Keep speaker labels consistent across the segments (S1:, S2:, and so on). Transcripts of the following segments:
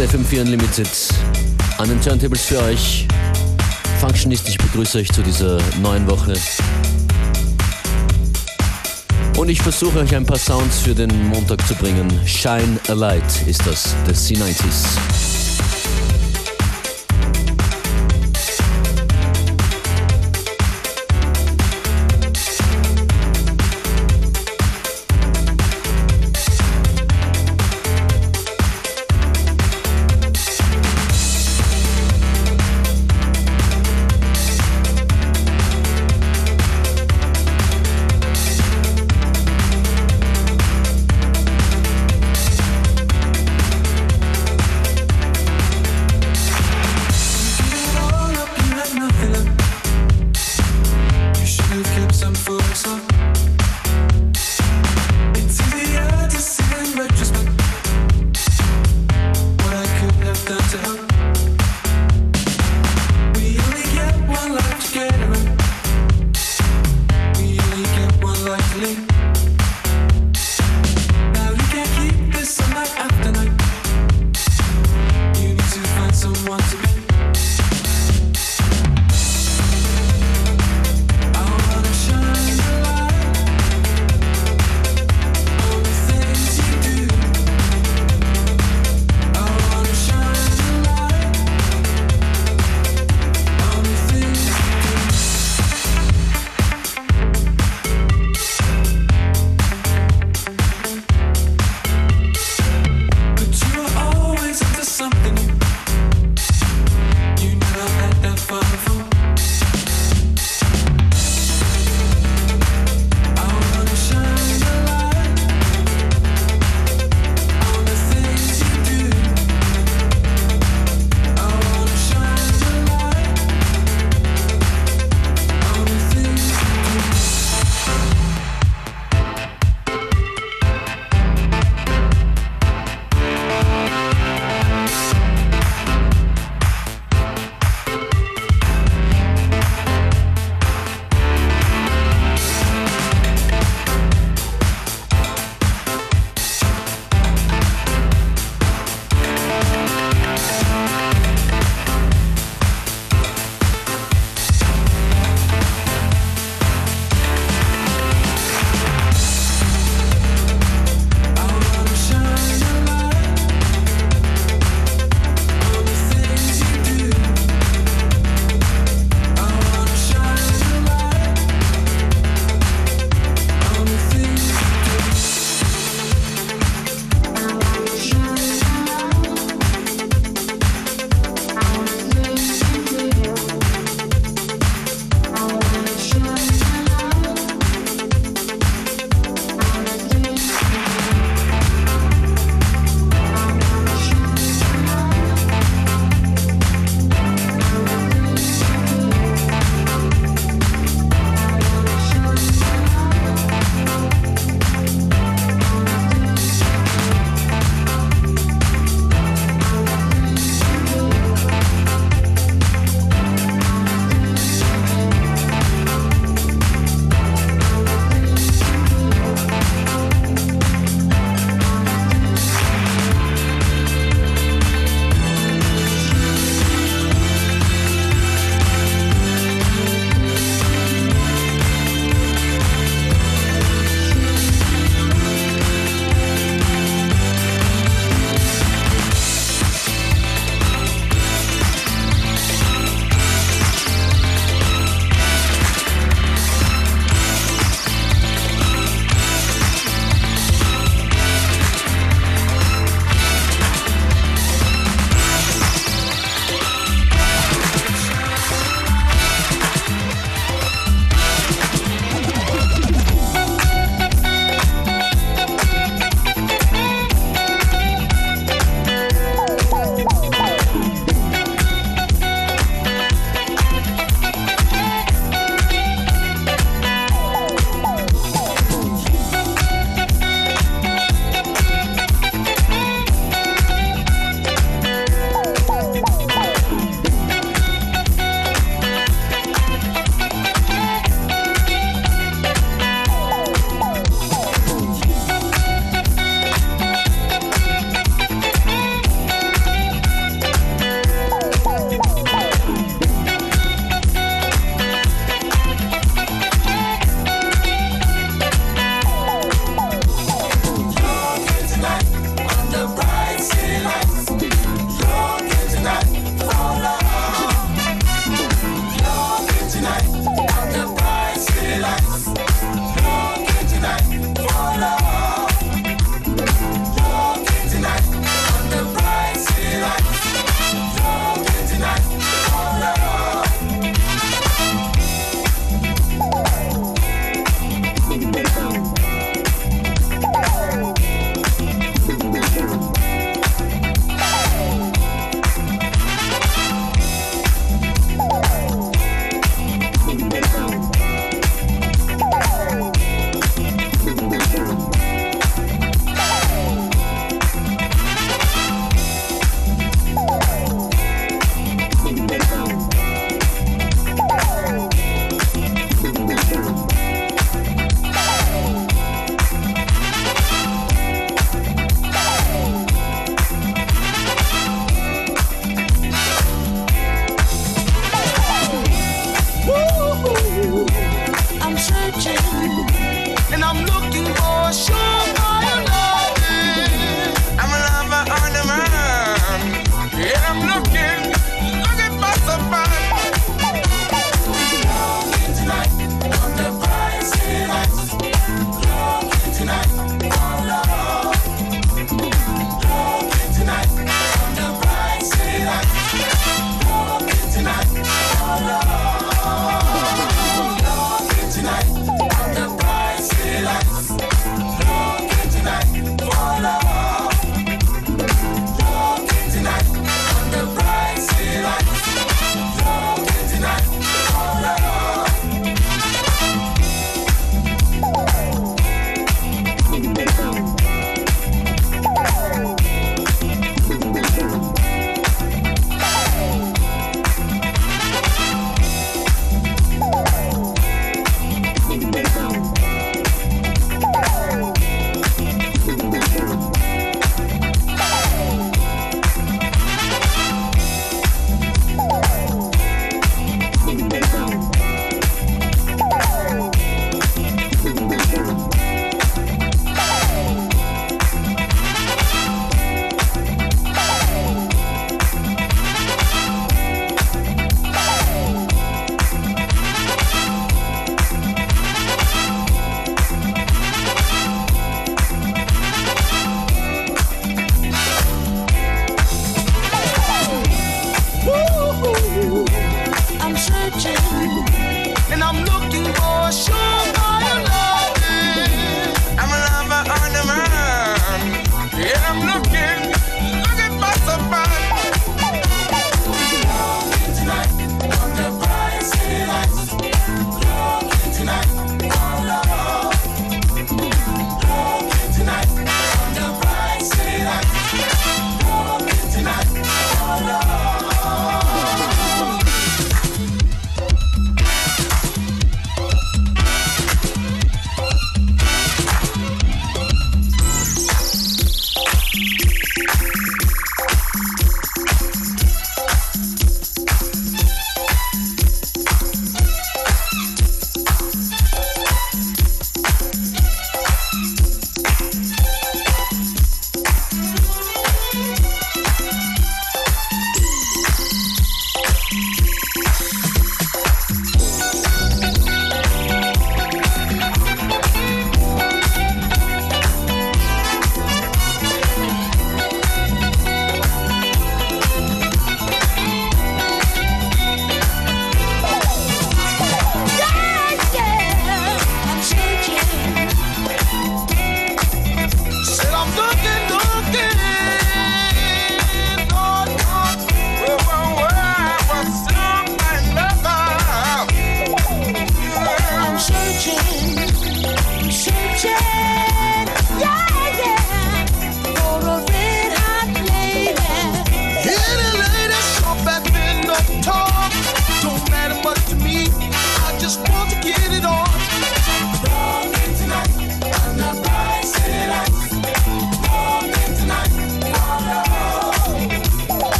S1: Hier ist FM4 Unlimited an den Turntables für euch. Functionist, ich begrüße euch zu dieser neuen Woche. Und ich versuche euch ein paar Sounds für den Montag zu bringen. Shine a Light ist das, des C90s.
S2: Once to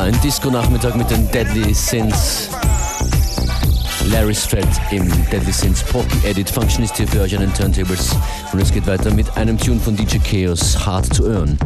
S2: ein Disco-Nachmittag mit den Deadly Sins. Larry Strat im Deadly Sins Porky Edit Functionist hier für euch an den Turntables. Und es geht weiter mit einem Tune von DJ Chaos, Hard to Earn.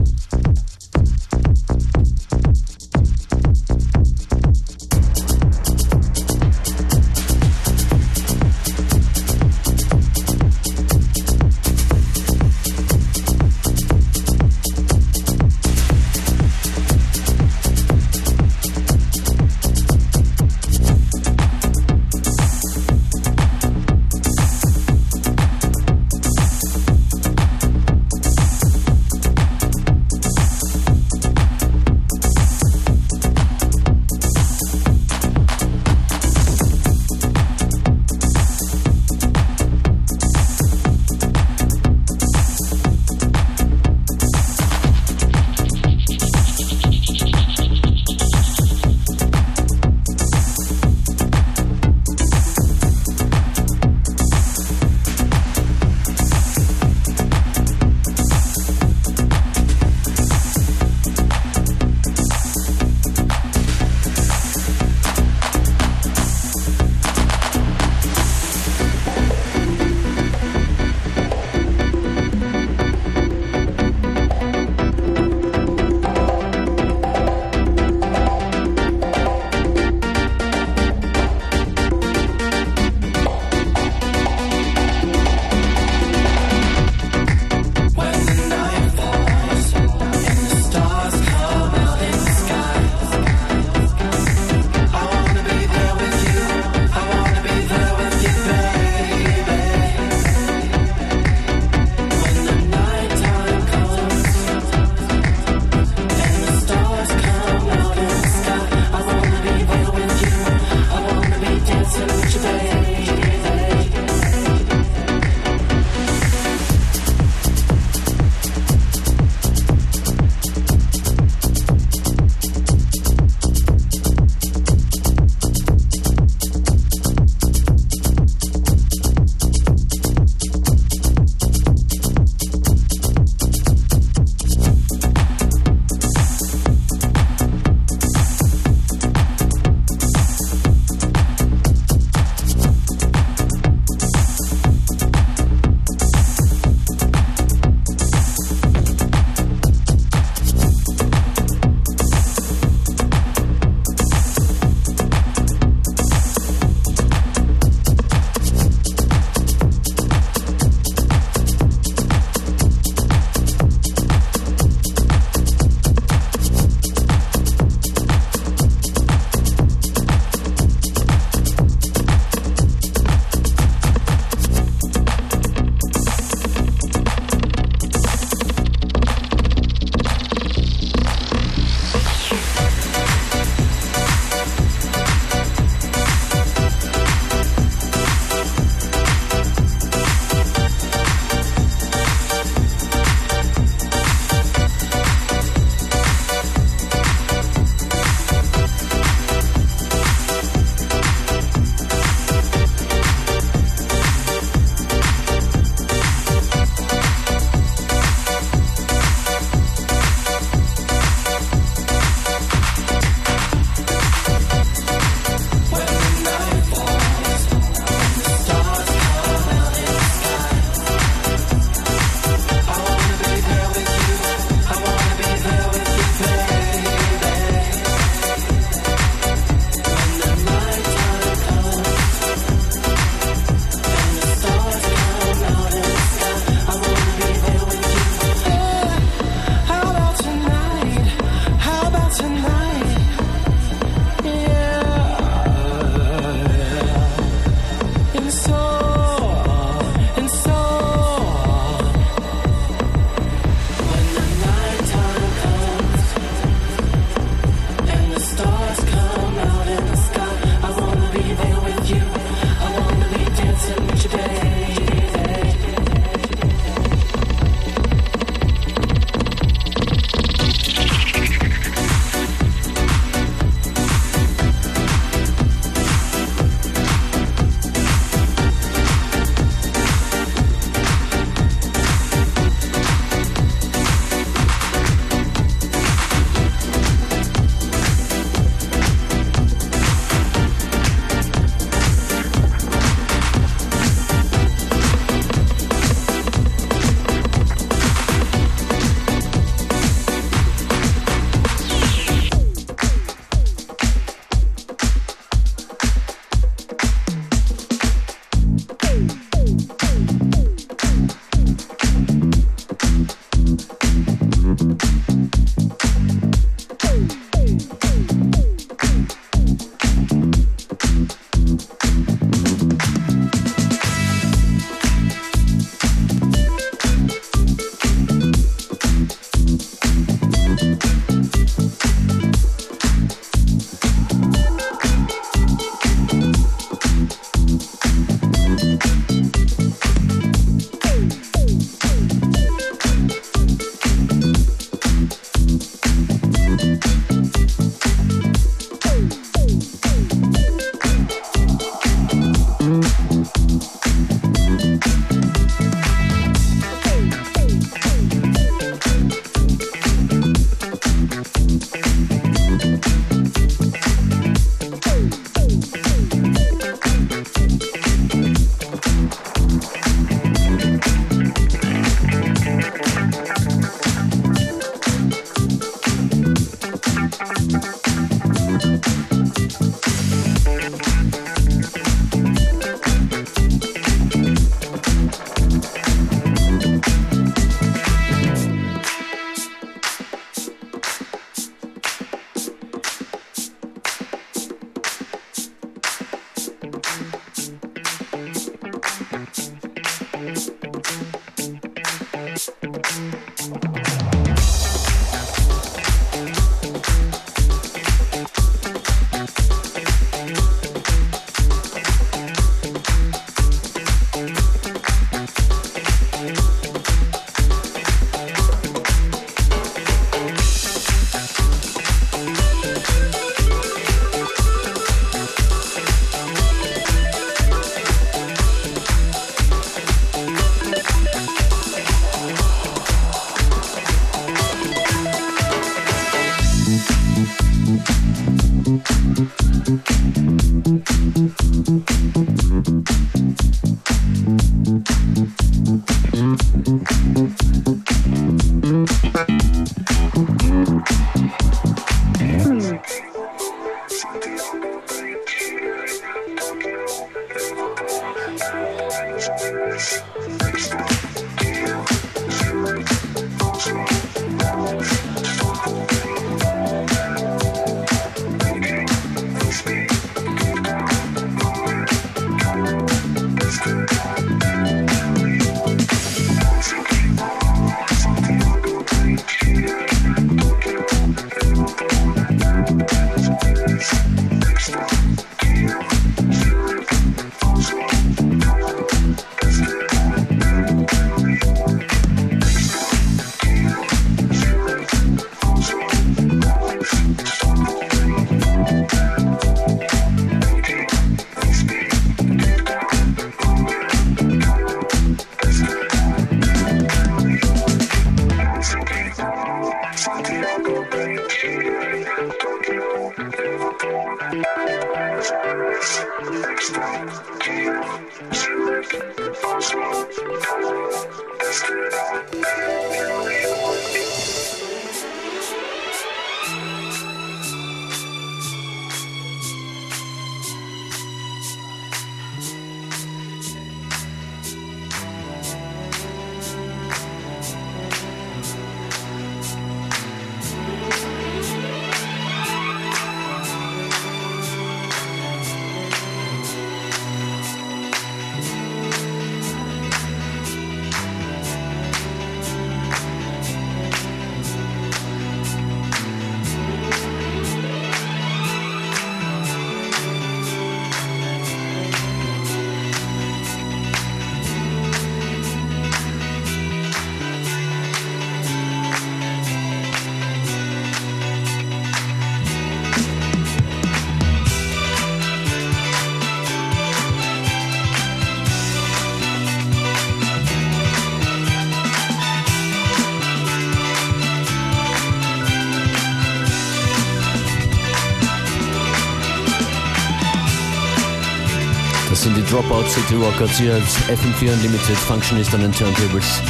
S2: Dropout City Rockers hier als FM4 Unlimited Functionist an den Turntables.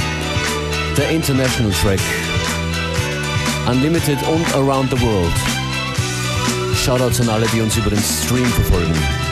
S2: Der International Track. Unlimited und Around the World. Shoutouts an alle, die uns über den Stream verfolgen.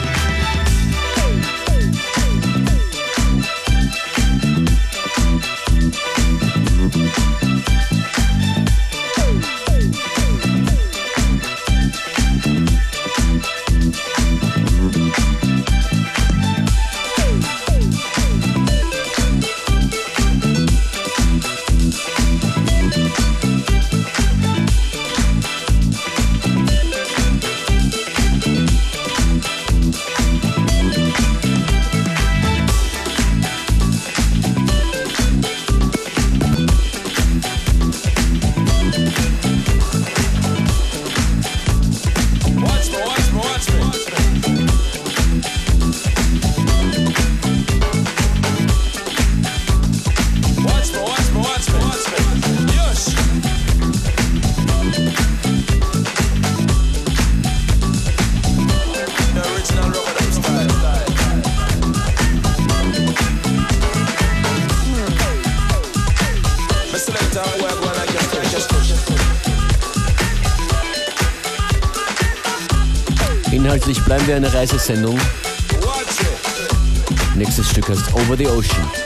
S2: Inhaltlich bleiben wir eine Reisesendung. Nächstes Stück heißt Over the Ocean.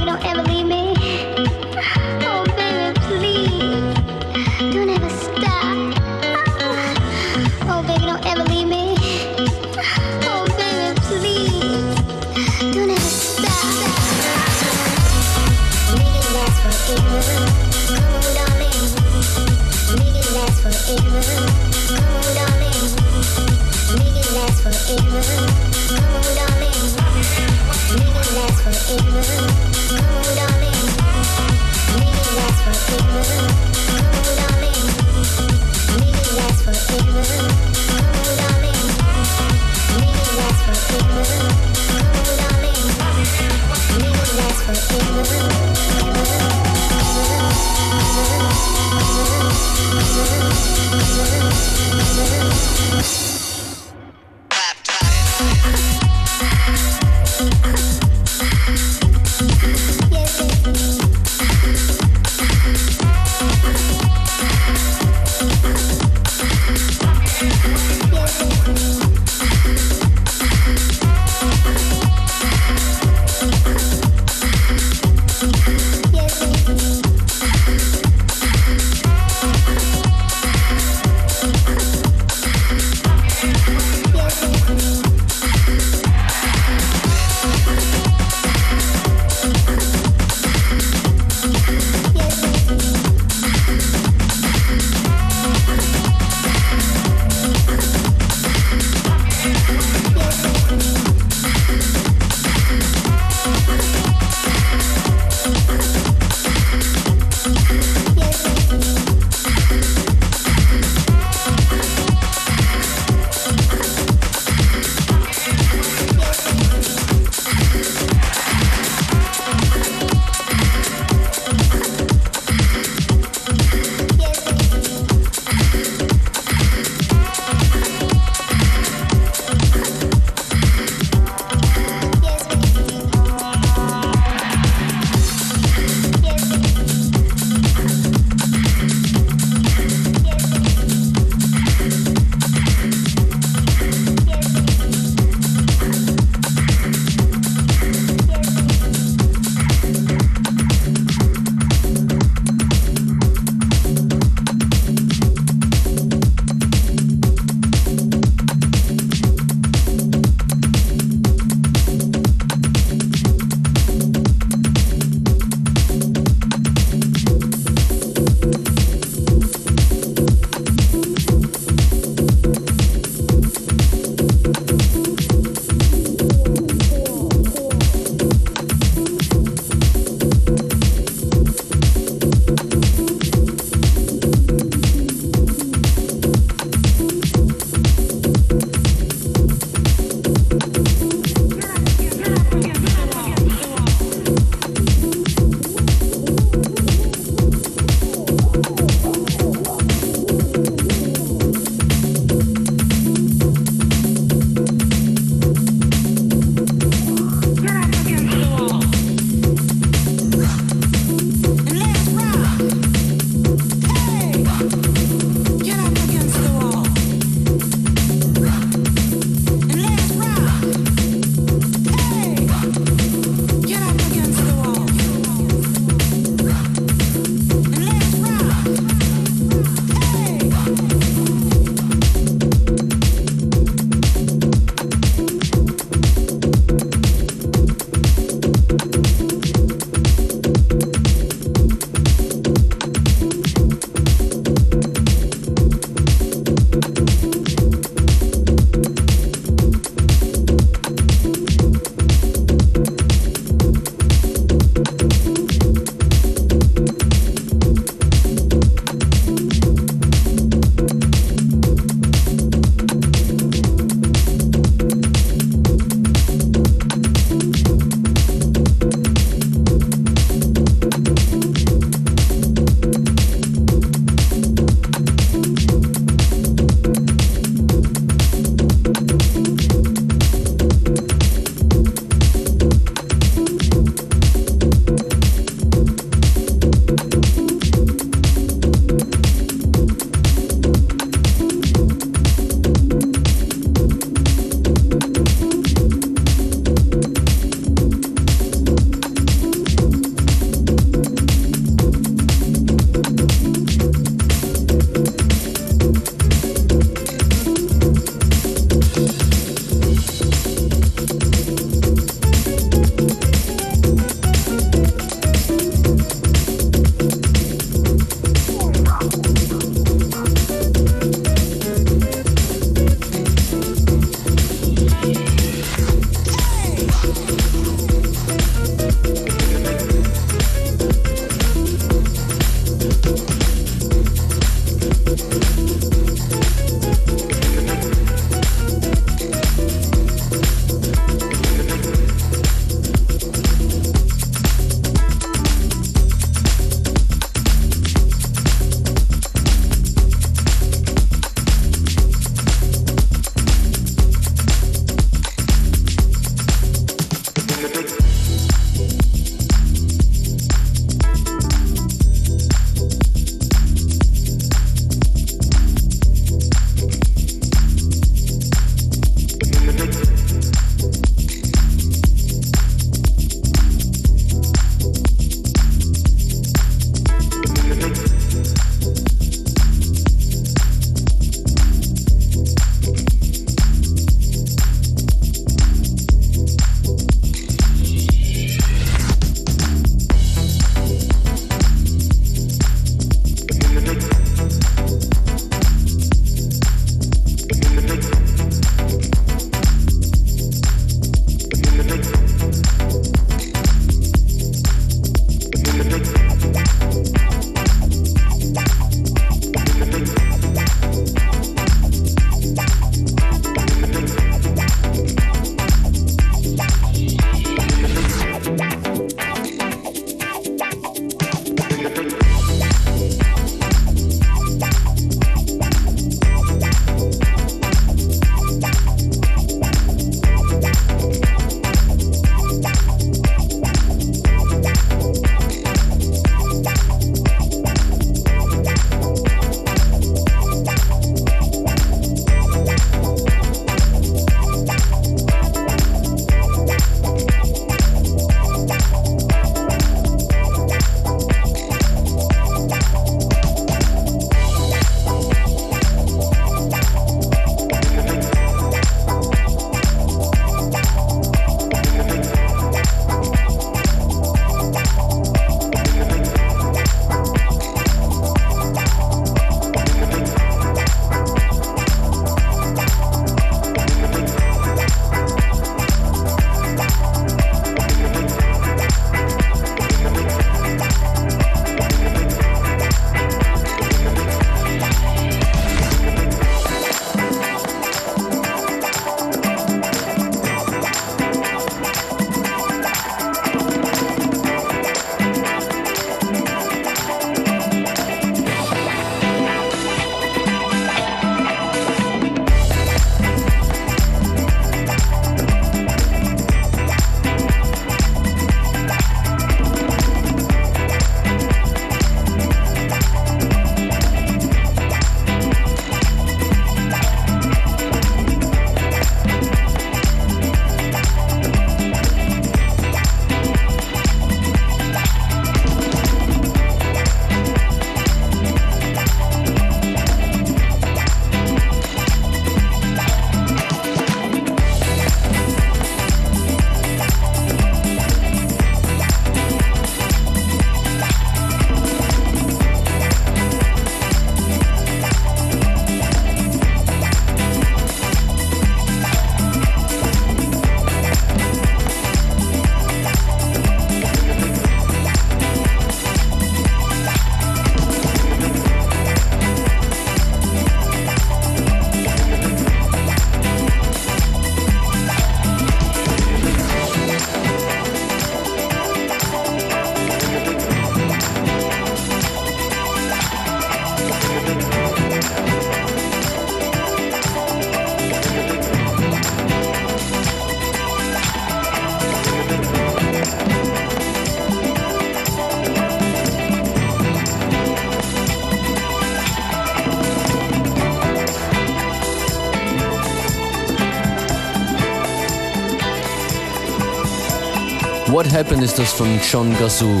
S3: What Happened ist das von John Gazoo.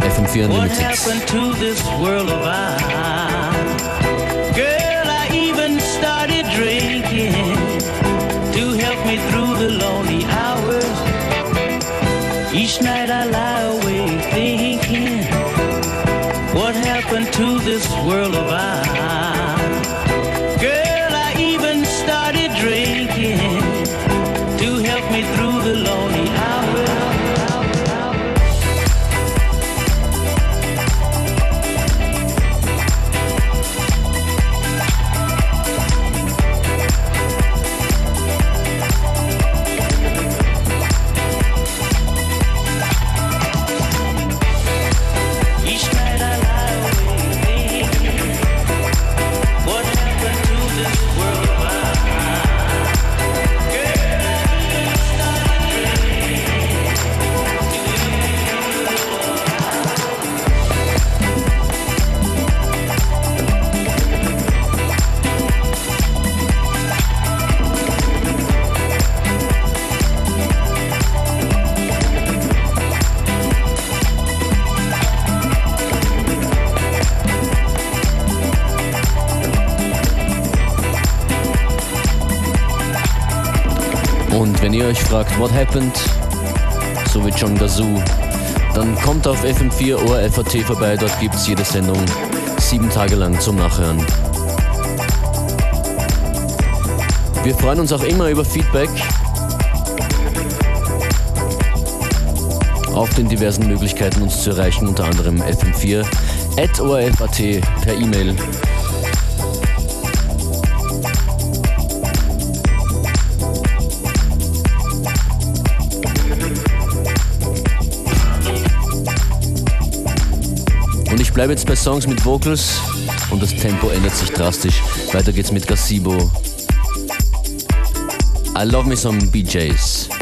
S3: FM4 Unlimited. Euch fragt, what happened, so wie John Gazoo, dann kommt auf FM4 ORFAT vorbei, dort gibt es jede Sendung sieben Tage lang zum Nachhören. Wir freuen uns auch immer über Feedback auf den diversen Möglichkeiten, uns zu erreichen, unter anderem FM4 at ORFAT per E-Mail bleibe jetzt bei Songs mit Vocals und das Tempo ändert sich drastisch. Weiter geht's mit Gazebo. I love me some BJs.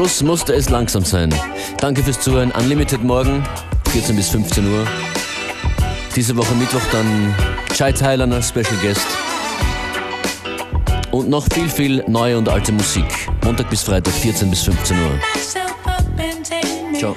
S3: Schluss musste es langsam sein. Danke fürs Zuhören. Unlimited morgen, 14 bis 15 Uhr. Diese Woche Mittwoch dann Chai Thailand als Special Guest.
S4: und noch viel, viel neue und alte Musik. Montag bis Freitag, 14 bis 15 Uhr. Ciao.